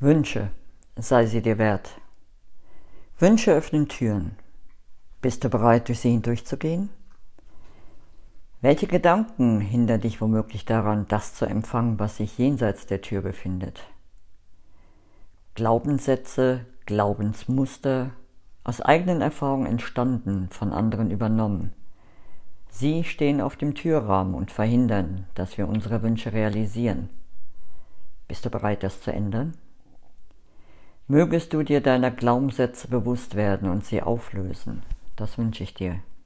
Wünsche, sei sie dir wert. Wünsche öffnen Türen. Bist du bereit, durch sie hindurchzugehen? Welche Gedanken hindern dich womöglich daran, das zu empfangen, was sich jenseits der Tür befindet? Glaubenssätze, Glaubensmuster, aus eigenen Erfahrungen entstanden, von anderen übernommen. Sie stehen auf dem Türrahmen und verhindern, dass wir unsere Wünsche realisieren. Bist du bereit, das zu ändern? Mögest du dir deiner Glaubenssätze bewusst werden und sie auflösen. Das wünsche ich dir.